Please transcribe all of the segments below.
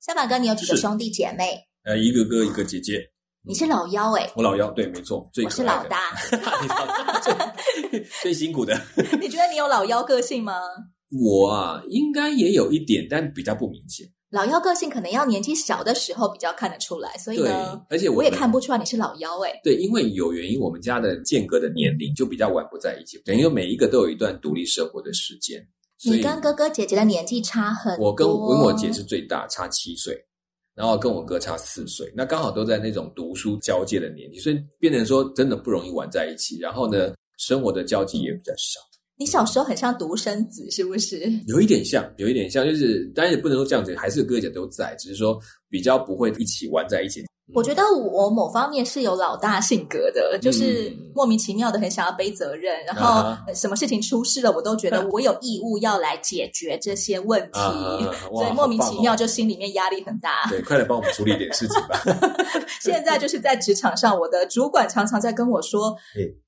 下凡哥，你有几个兄弟姐妹？呃，一个哥，一个姐姐。你是老幺哎？我老幺，对，没错，最我是老大，最最辛苦的。你觉得你有老幺个性吗？我啊，应该也有一点，但比较不明显。老幺个性可能要年纪小的时候比较看得出来，所以呢，而且我，我也看不出来你是老幺哎。对，因为有原因，我们家的间隔的年龄就比较晚不在一起，等于每一个都有一段独立生活的时间。你跟哥哥姐姐的年纪差很多。我跟我跟我姐是最大，差七岁，然后跟我哥差四岁，那刚好都在那种读书交界的年纪，所以变成说真的不容易玩在一起。然后呢，生活的交际也比较少。你小时候很像独生子，是不是？有一点像，有一点像，就是当然也不能说这样子，还是哥哥姐都在，只是说比较不会一起玩在一起。我觉得我某方面是有老大性格的，就是莫名其妙的很想要背责任，然后什么事情出事了，我都觉得 我有义务要来解决这些问题，所以莫名其妙就心里面压力很大。对，快来帮我们处理一点事情吧。现在就是在职场上，我的主管常常在跟我说：“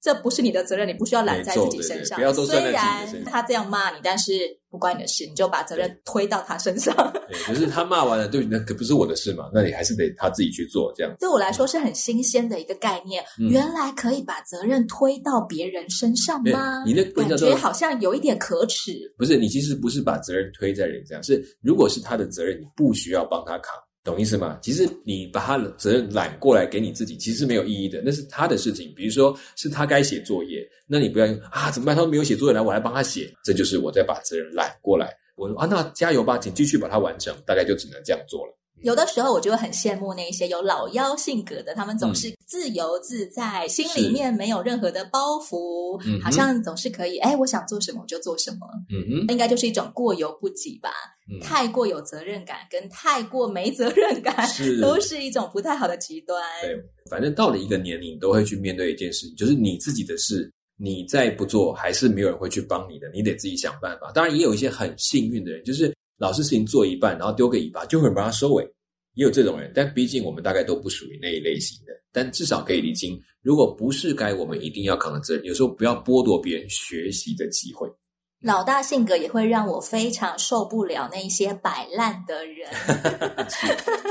这不是你的责任，你不需要揽在自己身上。”不要都算在自己身上。虽然他这样骂你，但是。不关你的事，你就把责任推到他身上。对，可是他骂完了，对，那可不是我的事嘛，那你还是得他自己去做这样。对我来说是很新鲜的一个概念，嗯、原来可以把责任推到别人身上吗？你那感觉好像有一点可耻。不是，你其实不是把责任推在人上，是如果是他的责任，你不需要帮他扛。懂意思吗？其实你把他责任揽过来给你自己，其实是没有意义的。那是他的事情。比如说是他该写作业，那你不要用啊，怎么办？他都没有写作业来，我来帮他写。这就是我在把责任揽过来。我说啊，那加油吧，请继续把它完成。大概就只能这样做了。有的时候我就会很羡慕那些有老妖性格的，他们总是自由自在，嗯、心里面没有任何的包袱，好像总是可以，哎，我想做什么我就做什么。嗯哼，应该就是一种过犹不及吧。嗯、太过有责任感跟太过没责任感，是 都是一种不太好的极端。对，反正到了一个年龄，都会去面对一件事，就是你自己的事，你再不做，还是没有人会去帮你的，你得自己想办法。当然，也有一些很幸运的人，就是。老是事情做一半，然后丢个尾巴，就会把他收尾，也有这种人。但毕竟我们大概都不属于那一类型的。但至少可以理清，如果不是该我们一定要扛的责任，有时候不要剥夺别人学习的机会。老大性格也会让我非常受不了那些摆烂的人，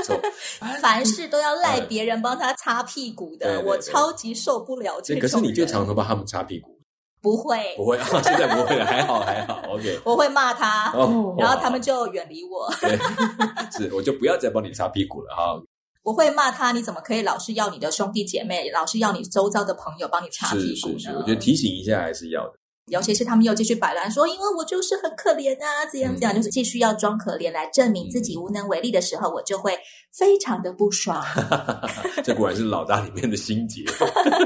凡事都要赖别人帮他擦屁股的，我超级受不了这种人。可是你就常常帮他们擦屁股。不会，不会啊！现在不会了，还好还好。OK，我会骂他，哦、然后他们就远离我。对，是，我就不要再帮你擦屁股了哈。我会骂他，你怎么可以老是要你的兄弟姐妹，老是要你周遭的朋友帮你擦屁股呢？是是是，我觉得提醒一下还是要的。尤其是他们又继续摆烂说，因为我就是很可怜啊，怎样怎样，就是继续要装可怜来证明自己无能为力的时候，我就会非常的不爽。这果然是老大里面的心结。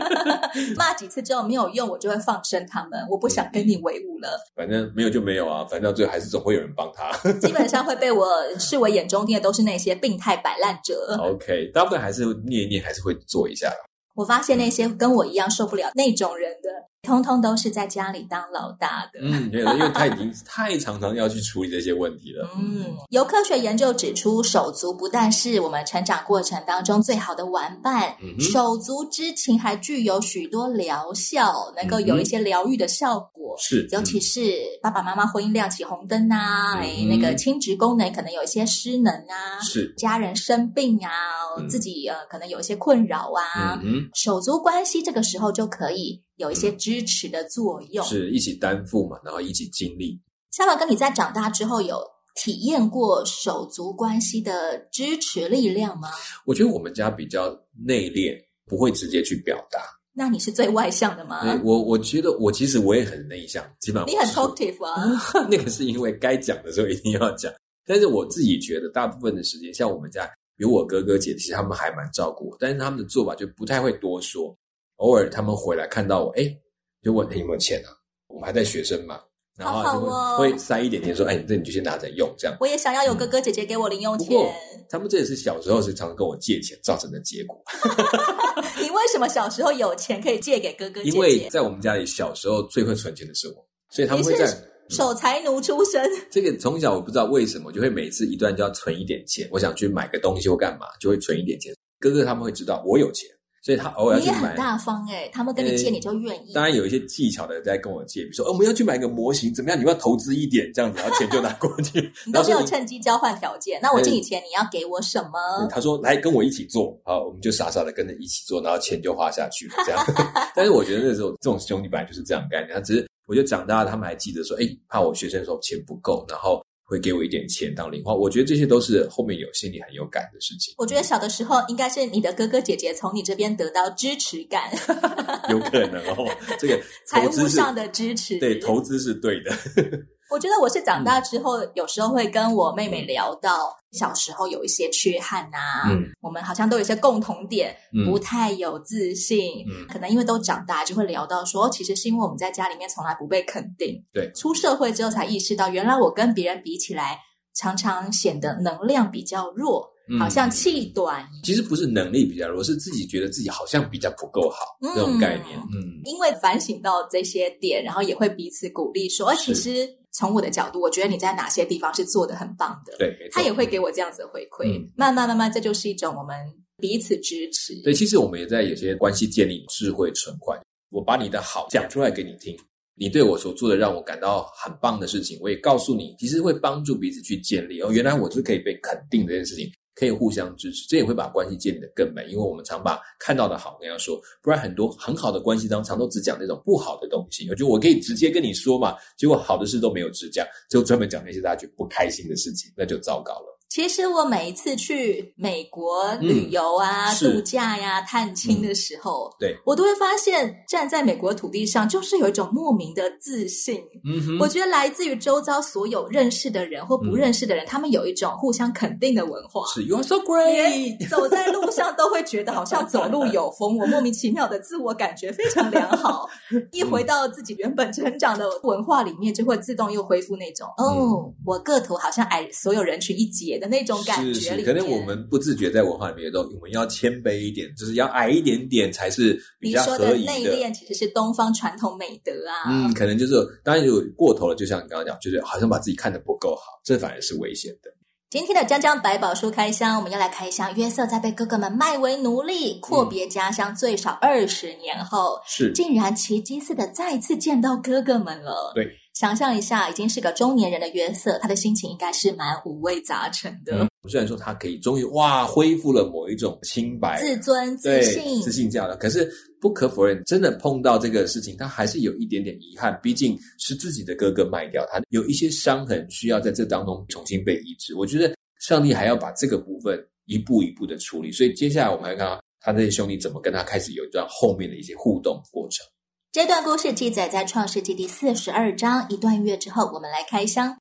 骂几次之后没有用，我就会放生他们，我不想跟你为伍了。反正没有就没有啊，反正到最后还是总会有人帮他。基本上会被我视为眼中钉的都是那些病态摆烂者。OK，大部分还是念一念，还是会做一下。我发现那些跟我一样受不了那种人的，通通都是在家里当老大的。嗯，对，因为他已经太常常要去处理这些问题了。嗯，有科学研究指出，手足不但是我们成长过程当中最好的玩伴，嗯、手足之情还具有许多疗效，能够有一些疗愈的效果。是，嗯、尤其是爸爸妈妈婚姻亮起红灯啊，哎、嗯，那个亲职功能可能有一些失能啊，是家人生病啊，嗯、自己呃可能有一些困扰啊，嗯，手足关系这个时候就可以有一些支持的作用，是一起担负嘛，然后一起经历。下巴哥，你在长大之后有体验过手足关系的支持力量吗？我觉得我们家比较内敛，不会直接去表达。那你是最外向的吗？我我觉得我其实我也很内向，基本上你很 talkative 啊。那个是因为该讲的时候一定要讲，但是我自己觉得大部分的时间，像我们家有我哥哥姐，其实他们还蛮照顾我，但是他们的做法就不太会多说。偶尔他们回来看到我，哎，就问你有没有钱啊？我们还在学生嘛，然后就会，哦、会塞一点点说：“哎，你这你就先拿着用。”这样。我也想要有哥哥姐姐给我零用钱。他们这也是小时候时常常跟我借钱造成的结果。你为什么小时候有钱可以借给哥哥姐姐？因为在我们家里，小时候最会存钱的是我，所以他们会在守财奴出身。这个从小我不知道为什么，就会每次一段就要存一点钱。我想去买个东西或干嘛，就会存一点钱。哥哥他们会知道我有钱。所以他偶尔也很大方哎，他们跟你借你就愿意。当然有一些技巧的在跟我借，比如说，哦，我们要去买个模型，怎么样？你要投资一点这样子，然后钱就拿过去。你都没有趁机交换条件。那我借你钱，你要给我什么？他说：“来跟我一起做。”好，我们就傻傻的跟着一起做，然后钱就花下去了。这样。但是我觉得那时候这种兄弟本来就是这样概念。他只是我觉得长大了，他们还记得说：“哎，怕我学生的时候钱不够，然后。”会给我一点钱当零花，我觉得这些都是后面有心里很有感的事情。我觉得小的时候应该是你的哥哥姐姐从你这边得到支持感，有可能哦。这个 财务上的支持，对，投资是对的。我觉得我是长大之后，嗯、有时候会跟我妹妹聊到小时候有一些缺憾啊，嗯，我们好像都有一些共同点，嗯、不太有自信，嗯，可能因为都长大，就会聊到说，其实是因为我们在家里面从来不被肯定，对，出社会之后才意识到，原来我跟别人比起来，常常显得能量比较弱，嗯、好像气短。其实不是能力比较弱，是自己觉得自己好像比较不够好，嗯、这种概念，嗯，因为反省到这些点，然后也会彼此鼓励说，其实。从我的角度，我觉得你在哪些地方是做的很棒的。对，他也会给我这样子的回馈。嗯、慢慢慢慢，这就是一种我们彼此支持。对，其实我们也在有些关系建立智慧存款。我把你的好讲出来给你听，你对我所做的让我感到很棒的事情，我也告诉你，其实会帮助彼此去建立。哦，原来我是可以被肯定的这件事情。可以互相支持，这也会把关系建立的更美。因为我们常把看到的好跟他说，不然很多很好的关系当中，常都只讲那种不好的东西。我觉得我可以直接跟你说嘛，结果好的事都没有直讲，就专门讲那些大家觉得不开心的事情，那就糟糕了。其实我每一次去美国旅游啊、嗯、度假呀、探亲的时候，嗯、对，我都会发现站在美国土地上，就是有一种莫名的自信。嗯哼，我觉得来自于周遭所有认识的人或不认识的人，嗯、他们有一种互相肯定的文化。是，You are so great。走在路上都会觉得好像走路有风，我莫名其妙的自我感觉非常良好。一回到自己原本成长的文化里面，就会自动又恢复那种、嗯、哦，我个头好像矮所有人群一截的那种感觉，是是，可能我们不自觉在文化里面都，我们要谦卑一点，就是要矮一点点才是比较合宜的。你说的内敛其实是东方传统美德啊。嗯，可能就是当然有过头了，就像你刚刚讲，就是好像把自己看得不够好，这反而是危险的。今天的江江百宝书开箱，我们要来开箱约瑟在被哥哥们卖为奴隶、阔别家乡最少二十年后，是竟然奇迹似的再次见到哥哥们了。对。想象一下，已经是个中年人的约瑟，他的心情应该是蛮五味杂陈的。嗯，虽然说他可以终于哇恢复了某一种清白、自尊、自信、自信这样的，可是不可否认，真的碰到这个事情，他还是有一点点遗憾。毕竟是自己的哥哥卖掉他，有一些伤痕需要在这当中重新被医治。我觉得上帝还要把这个部分一步一步的处理。所以接下来我们来看看他这些兄弟怎么跟他开始有一段后面的一些互动过程。这段故事记载在创世纪第四十二章。一段月之后，我们来开箱。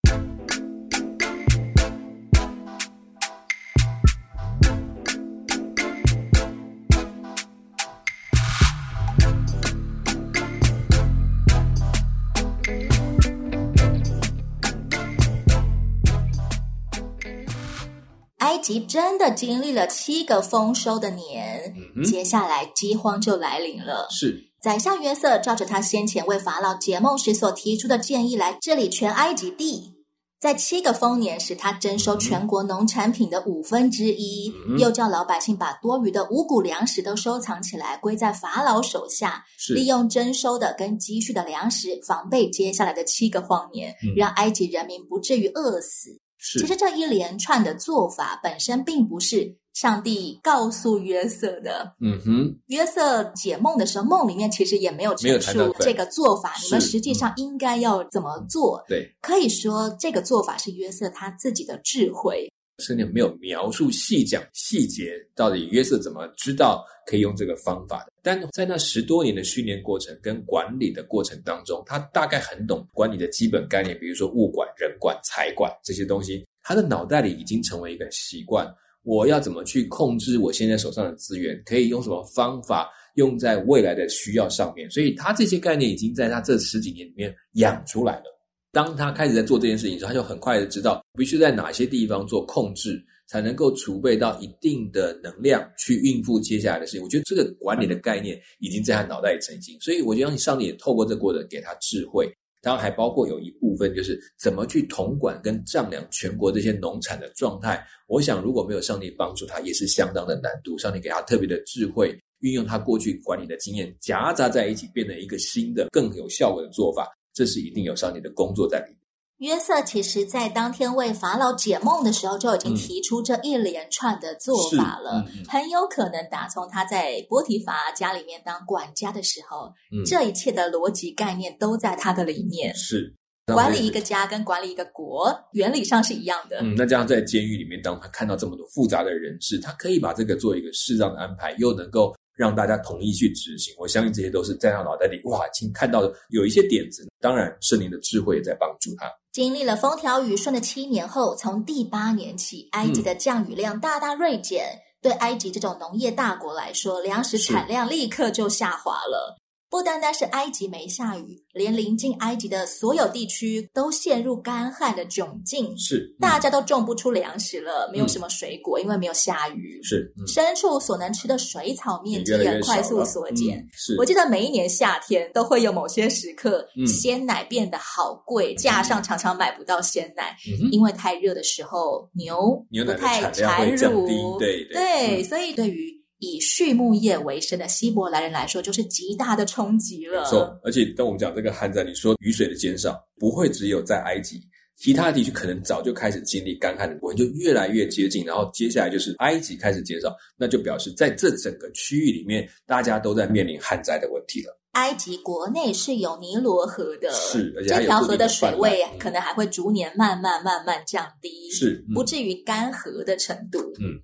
埃及真的经历了七个丰收的年，嗯、接下来饥荒就来临了。是。宰相约瑟照着他先前为法老解梦时所提出的建议来治理全埃及地，在七个丰年时，他征收全国农产品的五分之一，嗯、又叫老百姓把多余的五谷粮食都收藏起来，归在法老手下，利用征收的跟积蓄的粮食，防备接下来的七个荒年，嗯、让埃及人民不至于饿死。其实这一连串的做法本身并不是。上帝告诉约瑟的，嗯哼，约瑟解梦的时候，梦里面其实也没有陈述这个做法，你们实际上应该要怎么做？对，可以说这个做法是约瑟他自己的智慧，甚至没有描述细讲细节，到底约瑟怎么知道可以用这个方法的？但在那十多年的训练过程跟管理的过程当中，他大概很懂管理的基本概念，比如说物管、人管、财管这些东西，他的脑袋里已经成为一个习惯。我要怎么去控制我现在手上的资源？可以用什么方法用在未来的需要上面？所以他这些概念已经在他这十几年里面养出来了。当他开始在做这件事情的时候，他就很快的知道必须在哪些地方做控制，才能够储备到一定的能量去应付接下来的事情。我觉得这个管理的概念已经在他脑袋里成型，所以我觉得上帝也透过这个过程给他智慧。当然还包括有一部分就是怎么去统管跟丈量全国这些农产的状态。我想如果没有上帝帮助他，也是相当的难度。上帝给他特别的智慧，运用他过去管理的经验夹杂在一起，变成一个新的更有效果的做法。这是一定有上帝的工作在里面。约瑟其实在当天为法老解梦的时候，就已经提出这一连串的做法了。嗯嗯、很有可能打从他在波提乏家里面当管家的时候，嗯、这一切的逻辑概念都在他的里面。是管理一个家跟管理一个国原理上是一样的。嗯，那这样在监狱里面，当他看到这么多复杂的人事，他可以把这个做一个适当的安排，又能够。让大家统一去执行，我相信这些都是在他脑袋里哇，已经看到的有一些点子。当然，圣灵的智慧也在帮助他。经历了风调雨顺的七年后，从第八年起，埃及的降雨量大大锐减，嗯、对埃及这种农业大国来说，粮食产量立刻就下滑了。不单单是埃及没下雨，连临近埃及的所有地区都陷入干旱的窘境。是，嗯、大家都种不出粮食了，没有什么水果，嗯、因为没有下雨。是，嗯、牲畜所能吃的水草面积也快速缩减。嗯、是，我记得每一年夏天都会有某些时刻，嗯、鲜奶变得好贵，架上常常买不到鲜奶，嗯、因为太热的时候牛牛奶不太产乳。对对，所以对于。以畜牧业为生的希伯来人来说，就是极大的冲击了。没错，而且当我们讲这个旱灾，你说雨水的减少，不会只有在埃及，其他地区可能早就开始经历干旱的过程，就越来越接近。然后接下来就是埃及开始减少，那就表示在这整个区域里面，大家都在面临旱灾的问题了。埃及国内是有尼罗河的，是，而且这条河的水位可能还会逐年慢慢慢慢降低，是，不至于干涸的程度。嗯。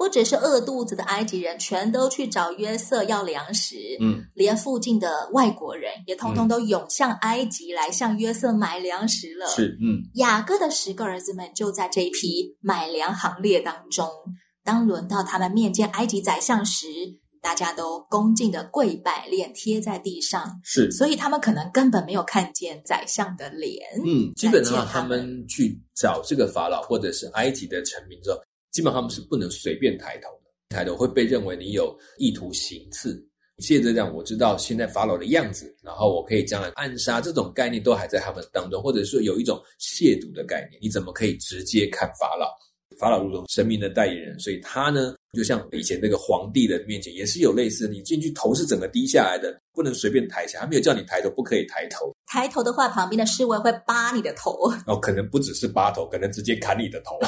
不只是饿肚子的埃及人，全都去找约瑟要粮食。嗯，连附近的外国人也通通都涌向埃及来向约瑟买粮食了。是，嗯，雅各的十个儿子们就在这一批买粮行列当中。当轮到他们面见埃及宰相时，大家都恭敬的跪拜，脸贴在地上。是，所以他们可能根本没有看见宰相的脸。嗯，基本上他们去找这个法老或者是埃及的臣民之后。基本上他们是不能随便抬头的，抬头会被认为你有意图行刺。借着这样，我知道现在法老的样子，然后我可以将来暗杀，这种概念都还在他们当中，或者说有一种亵渎的概念。你怎么可以直接看法老？法老如同神明的代言人，所以他呢，就像以前那个皇帝的面前也是有类似，你进去头是整个低下来的，不能随便抬起来。他没有叫你抬头，不可以抬头。抬头的话，旁边的侍卫会扒你的头。哦，可能不只是扒头，可能直接砍你的头。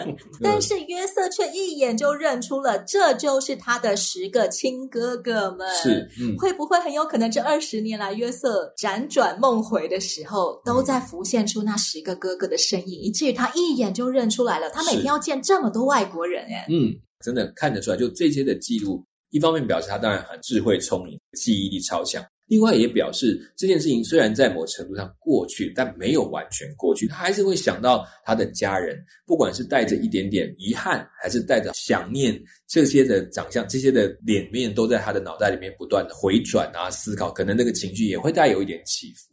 但是约瑟却一眼就认出了，这就是他的十个亲哥哥们。是，嗯，会不会很有可能这二十年来，约瑟辗转梦回的时候，都在浮现出那十个哥哥的身影，嗯、以至于他一眼就认出来了。他每天要见这么多外国人，哎，嗯，真的看得出来，就这些的记录，一方面表示他当然很智慧聪明，记忆力超强。另外也表示这件事情虽然在某程度上过去，但没有完全过去。他还是会想到他的家人，不管是带着一点点遗憾，还是带着想念，这些的长相，这些的脸面，都在他的脑袋里面不断的回转啊，思考，可能那个情绪也会带有一点起伏。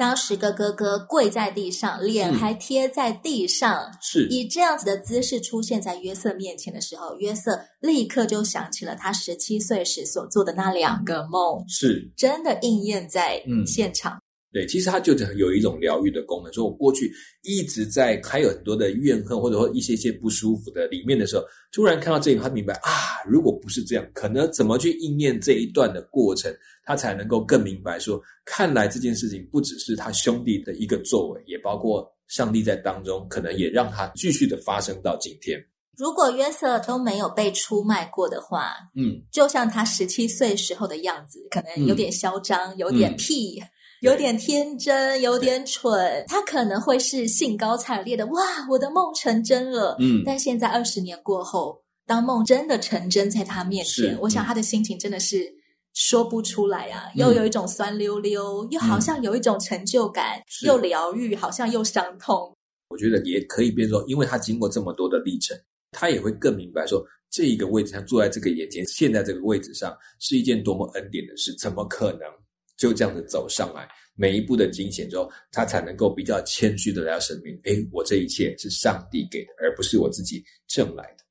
当十个哥哥跪在地上，脸还贴在地上，是。以这样子的姿势出现在约瑟面前的时候，约瑟立刻就想起了他十七岁时所做的那两个梦，是。真的应验在现场。嗯对，其实它就有一种疗愈的功能。所以我过去一直在还有很多的怨恨，或者说一些些不舒服的里面的时候，突然看到这一段，他明白啊，如果不是这样，可能怎么去应验这一段的过程，他才能够更明白说，看来这件事情不只是他兄弟的一个作为，也包括上帝在当中，可能也让他继续的发生到今天。如果约瑟都没有被出卖过的话，嗯，就像他十七岁时候的样子，可能有点嚣张，嗯、有点屁。嗯有点天真，有点蠢，他可能会是兴高采烈的，哇，我的梦成真了。嗯，但现在二十年过后，当梦真的成真在他面前，是我想他的心情真的是说不出来啊，嗯、又有一种酸溜溜，又好像有一种成就感，嗯、又疗愈，好像又伤痛。我觉得也可以变说，因为他经过这么多的历程，他也会更明白说，这一个位置，他坐在这个眼前，现在这个位置上，是一件多么恩典的事，怎么可能？就这样子走上来，每一步的惊险之后，他才能够比较谦虚的来到神面前。诶，我这一切是上帝给的，而不是我自己挣来的。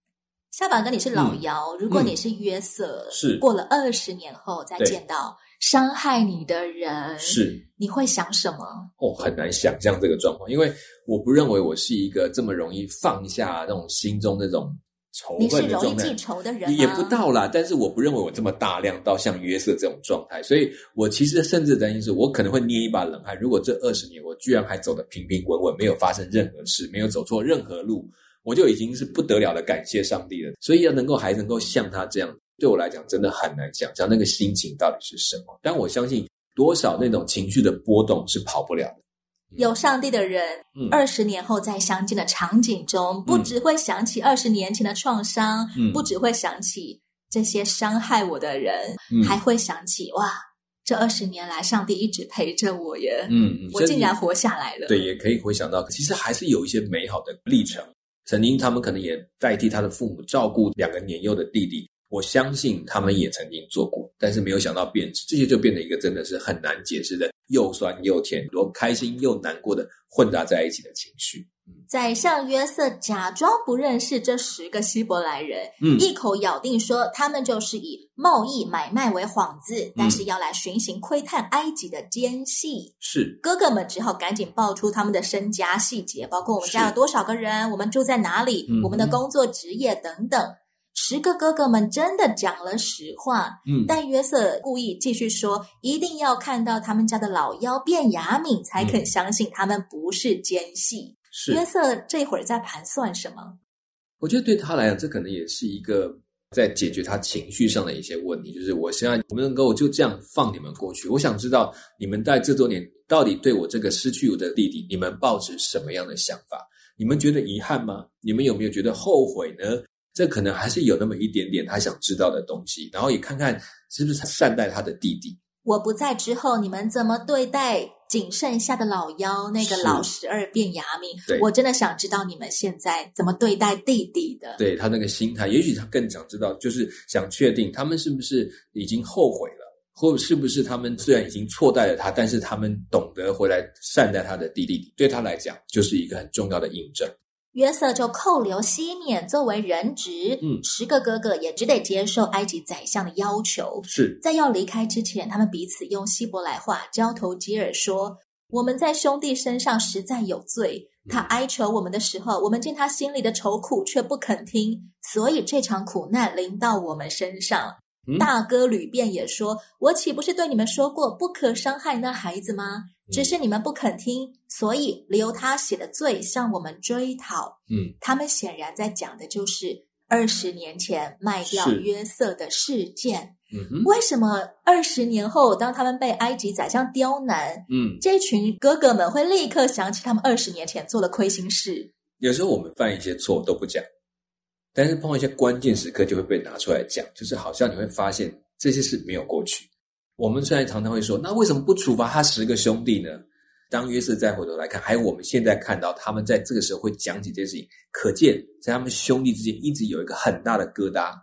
夏板哥，你是老幺，嗯、如果你是约瑟，嗯、是过了二十年后再见到伤害你的人，是你会想什么？哦，很难想象这个状况，因为我不认为我是一个这么容易放下那种心中那种。仇恨的状态，你是容易记仇的人，也不到啦。但是我不认为我这么大量到像约瑟这种状态，所以我其实甚至担心是，我可能会捏一把冷汗。如果这二十年我居然还走得平平稳稳，没有发生任何事，没有走错任何路，我就已经是不得了的感谢上帝了。所以要能够还能够像他这样，对我来讲真的很难想象那个心情到底是什么。但我相信多少那种情绪的波动是跑不了的。有上帝的人，二十年后再相见的场景中，嗯、不只会想起二十年前的创伤，嗯、不只会想起这些伤害我的人，嗯、还会想起哇，这二十年来上帝一直陪着我耶，嗯，我竟然活下来了。对，也可以回想到，其实还是有一些美好的历程。曾经他们可能也代替他的父母照顾两个年幼的弟弟。我相信他们也曾经做过，但是没有想到变质，这些就变成一个真的是很难解释的又酸又甜，多开心又难过的混杂在一起的情绪。宰相约瑟假装不认识这十个希伯来人，嗯，一口咬定说他们就是以贸易买卖为幌子，嗯、但是要来巡行窥探埃及的奸细。是哥哥们只好赶紧报出他们的身家细节，包括我们家有多少个人，我们住在哪里，嗯、我们的工作职业等等。十个哥哥们真的讲了实话，嗯，但约瑟故意继续说，一定要看到他们家的老妖变雅敏才肯相信他们不是奸细。是约瑟这会儿在盘算什么？我觉得对他来讲，这可能也是一个在解决他情绪上的一些问题。就是我希望你们能够就这样放你们过去。我想知道你们在这多年到底对我这个失去我的弟弟，你们抱持什么样的想法？你们觉得遗憾吗？你们有没有觉得后悔呢？这可能还是有那么一点点他想知道的东西，然后也看看是不是善待他的弟弟。我不在之后，你们怎么对待仅剩下的老幺那个老十二便雅悯？对，我真的想知道你们现在怎么对待弟弟的。对，他那个心态，也许他更想知道，就是想确定他们是不是已经后悔了，或是不是他们虽然已经错待了他，但是他们懂得回来善待他的弟弟，对他来讲就是一个很重要的印证。约瑟就扣留西缅作为人质，嗯，十个哥哥也只得接受埃及宰相的要求。是在要离开之前，他们彼此用希伯来话交头接耳说：“我们在兄弟身上实在有罪。他哀求我们的时候，我们见他心里的愁苦，却不肯听，所以这场苦难临到我们身上。嗯”大哥吕便也说：“我岂不是对你们说过，不可伤害那孩子吗？”只是你们不肯听，所以留他写的罪向我们追讨。嗯，他们显然在讲的就是二十年前卖掉约瑟的事件。嗯哼，为什么二十年后，当他们被埃及宰相刁难，嗯，这群哥哥们会立刻想起他们二十年前做的亏心事？有时候我们犯一些错都不讲，但是碰到一些关键时刻就会被拿出来讲，就是好像你会发现这些事没有过去。我们虽然常常会说，那为什么不处罚他十个兄弟呢？当约瑟再回头来看，还有我们现在看到他们在这个时候会讲起这件事情，可见在他们兄弟之间一直有一个很大的疙瘩。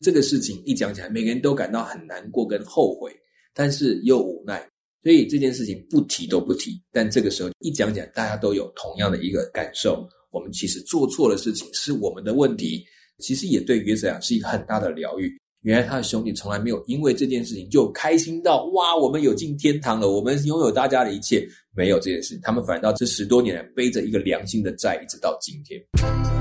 这个事情一讲起来，每个人都感到很难过跟后悔，但是又无奈，所以这件事情不提都不提。但这个时候一讲起来，大家都有同样的一个感受：我们其实做错了事情，是我们的问题。其实也对约瑟亚是一个很大的疗愈。原来他的兄弟从来没有因为这件事情就开心到哇，我们有进天堂了，我们拥有大家的一切，没有这件事，他们反倒这十多年来背着一个良心的债，一直到今天。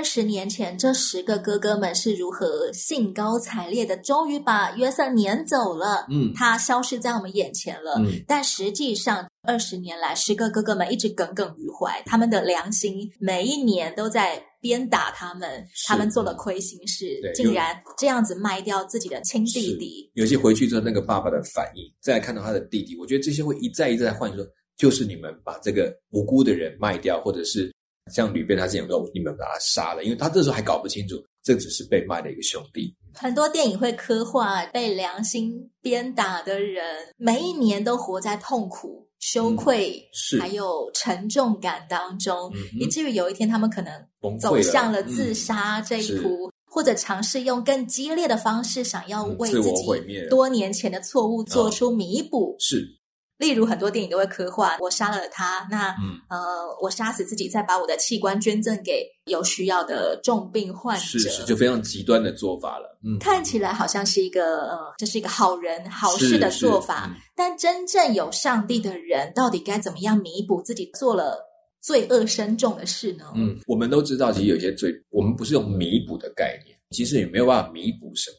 二十年前，这十个哥哥们是如何兴高采烈的，终于把约瑟撵走了。嗯，他消失在我们眼前了。嗯，但实际上，二十年来，十个哥哥们一直耿耿于怀，他们的良心每一年都在鞭打他们。他们做了亏心事，竟然这样子卖掉自己的亲弟弟。有些回去之后，那个爸爸的反应，再看到他的弟弟，我觉得这些会一再一再换说，就是你们把这个无辜的人卖掉，或者是。像吕贝他这样说，你们把他杀了，因为他这时候还搞不清楚这只是被卖的一个兄弟。很多电影会刻画被良心鞭打的人，每一年都活在痛苦、羞愧，嗯、还有沉重感当中，嗯、以至于有一天他们可能走向了自杀这一途，嗯、或者尝试用更激烈的方式，想要为自己多年前的错误做出弥补。嗯、是。例如，很多电影都会科幻我杀了他，那、嗯、呃，我杀死自己，再把我的器官捐赠给有需要的重病患者，是是，就非常极端的做法了。嗯，看起来好像是一个呃，这是一个好人好事的做法，嗯、但真正有上帝的人，到底该怎么样弥补自己做了罪恶深重的事呢？嗯，我们都知道，其实有些罪，我们不是用弥补的概念，其实也没有办法弥补什么。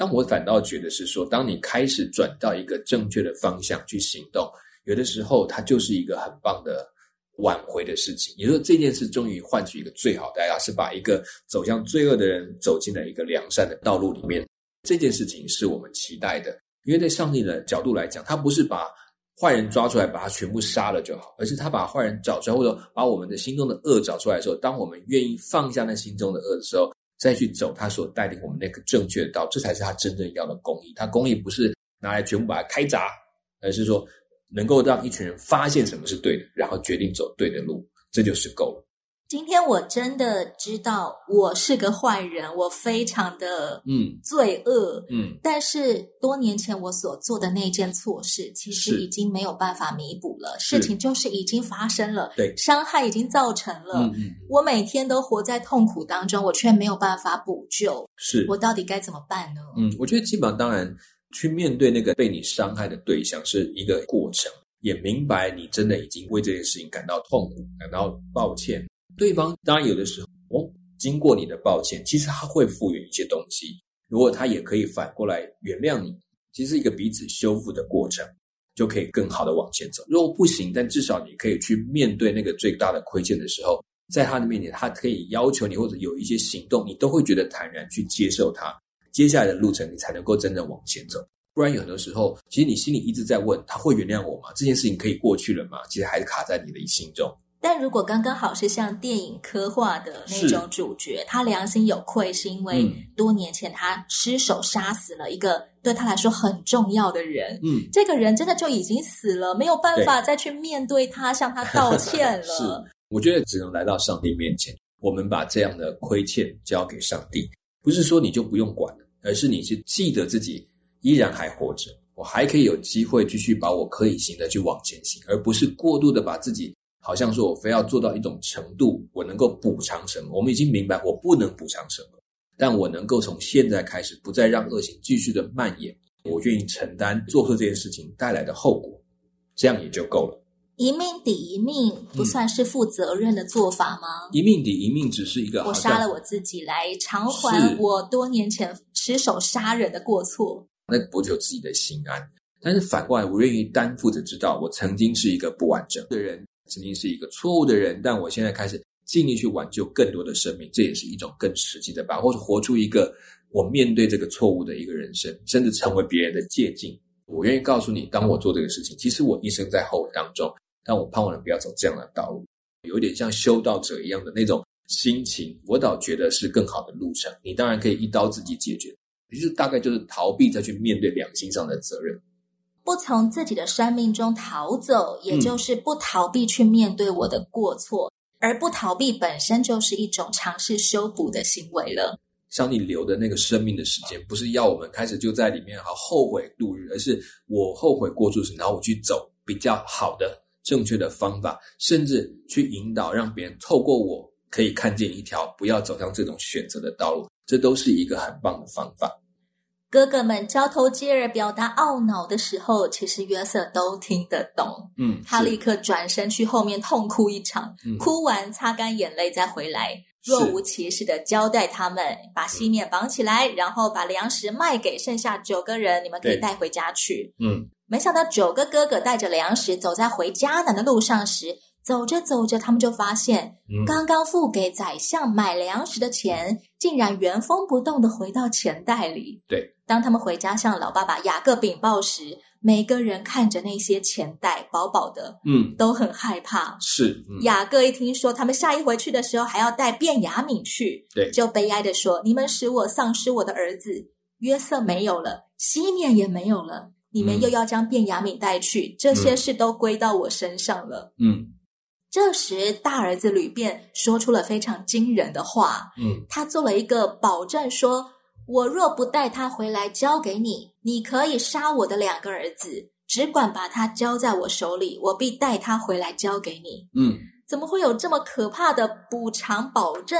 但我反倒觉得是说，当你开始转到一个正确的方向去行动，有的时候它就是一个很棒的挽回的事情。也就是说，这件事终于换取一个最好的代价，是把一个走向罪恶的人走进了一个良善的道路里面。这件事情是我们期待的，因为在上帝的角度来讲，他不是把坏人抓出来把他全部杀了就好，而是他把坏人找出来，或者把我们的心中的恶找出来的时候，当我们愿意放下那心中的恶的时候。再去走他所带领我们那个正确的道，这才是他真正要的公义。他公义不是拿来全部把它开闸，而是说能够让一群人发现什么是对的，然后决定走对的路，这就是够了。今天我真的知道我是个坏人，我非常的嗯。罪恶嗯，但是多年前我所做的那件错事，其实已经没有办法弥补了，事情就是已经发生了，对，伤害已经造成了，嗯嗯，我每天都活在痛苦当中，我却没有办法补救，是。我到底该怎么办呢？嗯，我觉得基本上当然去面对那个被你伤害的对象是一个过程，也明白你真的已经为这件事情感到痛苦，感到抱歉。对方当然有的时候，哦，经过你的抱歉，其实他会复原一些东西。如果他也可以反过来原谅你，其实一个彼此修复的过程，就可以更好的往前走。如果不行，但至少你可以去面对那个最大的亏欠的时候，在他的面前，他可以要求你或者有一些行动，你都会觉得坦然去接受他。接下来的路程，你才能够真正往前走。不然有很多时候，其实你心里一直在问：他会原谅我吗？这件事情可以过去了吗？其实还是卡在你的心中。但如果刚刚好是像电影刻画的那种主角，他良心有愧，是因为多年前他失手杀死了一个对他来说很重要的人。嗯，这个人真的就已经死了，没有办法再去面对他，向他道 歉了。是，我觉得只能来到上帝面前，我们把这样的亏欠交给上帝，不是说你就不用管了，而是你是记得自己依然还活着，我还可以有机会继续把我可以行的去往前行，而不是过度的把自己。好像说，我非要做到一种程度，我能够补偿什么？我们已经明白，我不能补偿什么，但我能够从现在开始，不再让恶行继续的蔓延。我愿意承担做出这件事情带来的后果，这样也就够了。一命抵一命，不算是负责任的做法吗？嗯、一命抵一命，只是一个我杀了我自己来偿还我多年前失手杀人的过错，那我就自己的心安？但是反过来，我愿意担负着，知道我曾经是一个不完整的人。曾经是一个错误的人，但我现在开始尽力去挽救更多的生命，这也是一种更实际的吧，或者活出一个我面对这个错误的一个人生，甚至成为别人的借镜。我愿意告诉你，当我做这个事情，其实我一生在后悔当中，但我盼望人不要走这样的道路，有点像修道者一样的那种心情，我倒觉得是更好的路程。你当然可以一刀自己解决，其实大概就是逃避再去面对良心上的责任。不从自己的生命中逃走，也就是不逃避去面对我的过错，嗯、而不逃避本身就是一种尝试修补的行为了。上帝留的那个生命的时间，不是要我们开始就在里面好后悔度日，而是我后悔过错时，然后我去走比较好的、正确的方法，甚至去引导，让别人透过我可以看见一条不要走向这种选择的道路，这都是一个很棒的方法。哥哥们交头接耳表达懊恼的时候，其实约瑟都听得懂。嗯，他立刻转身去后面痛哭一场，嗯、哭完擦干眼泪再回来，若无其事的交代他们把西面绑起来，嗯、然后把粮食卖给剩下九个人，你们可以带回家去。嗯，没想到九个哥哥带着粮食走在回家南的路上时，走着走着，他们就发现，嗯、刚刚付给宰相买粮食的钱，竟然原封不动的回到钱袋里。对。当他们回家向老爸爸雅各禀报时，每个人看着那些钱袋饱饱的，嗯，都很害怕。是，嗯、雅各一听说他们下一回去的时候还要带便雅悯去，对，就悲哀的说：“你们使我丧失我的儿子约瑟没有了，西面也没有了，你们又要将便雅悯带去，嗯、这些事都归到我身上了。”嗯。这时，大儿子吕便说出了非常惊人的话。嗯，他做了一个保证说，说我若不带他回来交给你，你可以杀我的两个儿子，只管把他交在我手里，我必带他回来交给你。嗯，怎么会有这么可怕的补偿保证？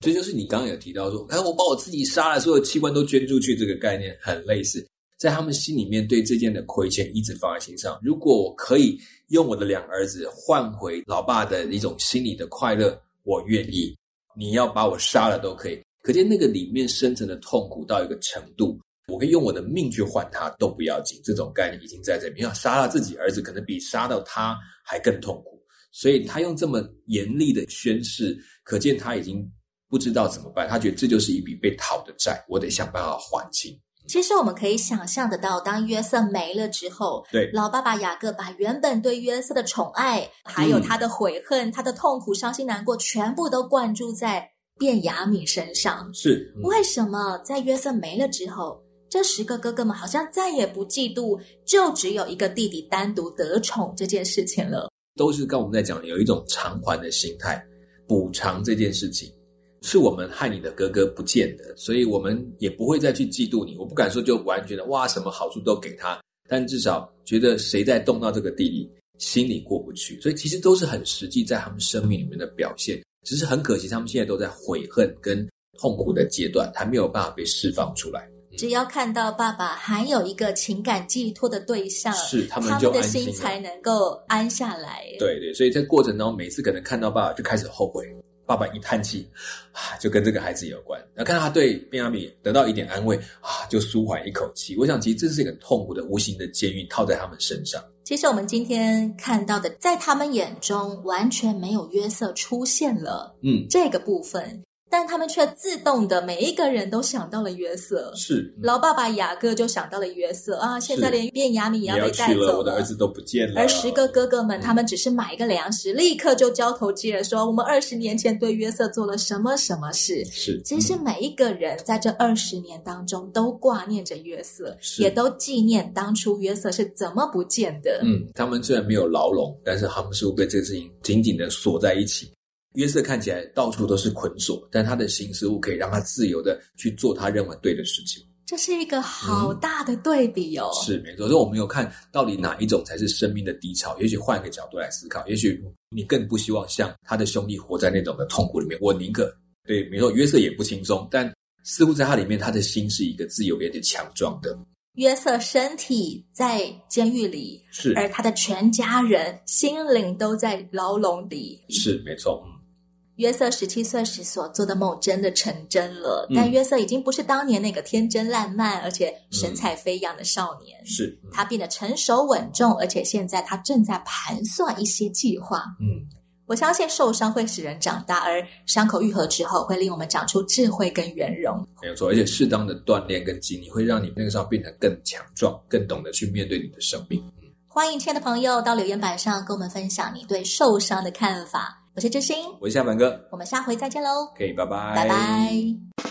这就是你刚刚有提到说，哎，我把我自己杀了，所有器官都捐出去，这个概念很类似。在他们心里面，对这件的亏欠一直放在心上。如果我可以用我的两儿子换回老爸的一种心理的快乐，我愿意。你要把我杀了都可以。可见那个里面深层的痛苦到一个程度，我可以用我的命去换他都不要紧。这种概念已经在这里，要杀了自己儿子，可能比杀到他还更痛苦。所以他用这么严厉的宣誓，可见他已经不知道怎么办。他觉得这就是一笔被讨的债，我得想办法还清。其实我们可以想象得到，当约瑟没了之后，对，老爸爸雅各把原本对约瑟的宠爱，还有他的悔恨、嗯、他的痛苦、伤心难过，全部都灌注在便雅敏身上。是、嗯、为什么在约瑟没了之后，这十个哥哥们好像再也不嫉妒，就只有一个弟弟单独得宠这件事情了？都是跟我们在讲有一种偿还的心态，补偿这件事情。是我们害你的哥哥不见的，所以我们也不会再去嫉妒你。我不敢说就完全的哇，什么好处都给他，但至少觉得谁在动到这个弟弟，心里过不去。所以其实都是很实际，在他们生命里面的表现。只是很可惜，他们现在都在悔恨跟痛苦的阶段，还没有办法被释放出来。只要看到爸爸还有一个情感寄托的对象，是他们的心才能够安下来。对对，所以在过程当中，每次可能看到爸爸就开始后悔。爸爸一叹气，啊，就跟这个孩子有关。那看到他对便雅米得到一点安慰，啊，就舒缓一口气。我想，其实这是一个痛苦的、无形的监狱套在他们身上。其实我们今天看到的，在他们眼中完全没有约瑟出现了，嗯，这个部分。但他们却自动的，每一个人都想到了约瑟。是，嗯、老爸爸雅各就想到了约瑟啊！现在连便雅悯也要被带走我的儿子都不见了。而十个哥哥们，他们只是买一个粮食，嗯、立刻就交头接耳说：“我们二十年前对约瑟做了什么什么事。”是，其实每一个人在这二十年当中都挂念着约瑟，也都纪念当初约瑟是怎么不见的。嗯，他们虽然没有牢笼，但是他们似乎被这个事情紧紧的锁在一起。约瑟看起来到处都是捆锁，但他的心似乎可以让他自由的去做他认为对的事情。这是一个好大的对比哦。嗯、是没错，所以我们有看到底哪一种才是生命的低潮？也许换一个角度来思考，也许你更不希望像他的兄弟活在那种的痛苦里面。我宁可对，没错，约瑟也不轻松，但似乎在他里面，他的心是一个自由、有点强壮的。约瑟身体在监狱里，是，而他的全家人心灵都在牢笼里，是没错。约瑟十七岁时所做的梦真的成真了，嗯、但约瑟已经不是当年那个天真烂漫而且神采飞扬的少年。嗯、是，他变得成熟稳重，而且现在他正在盘算一些计划。嗯，我相信受伤会使人长大，而伤口愈合之后会令我们长出智慧跟圆融。没有错，而且适当的锻炼跟经历会让你那个时候变得更强壮，更懂得去面对你的生命。嗯、欢迎亲爱的朋友到留言板上跟我们分享你对受伤的看法。我是知心，我是夏凡哥，我们下回再见喽。可以，拜拜，拜拜。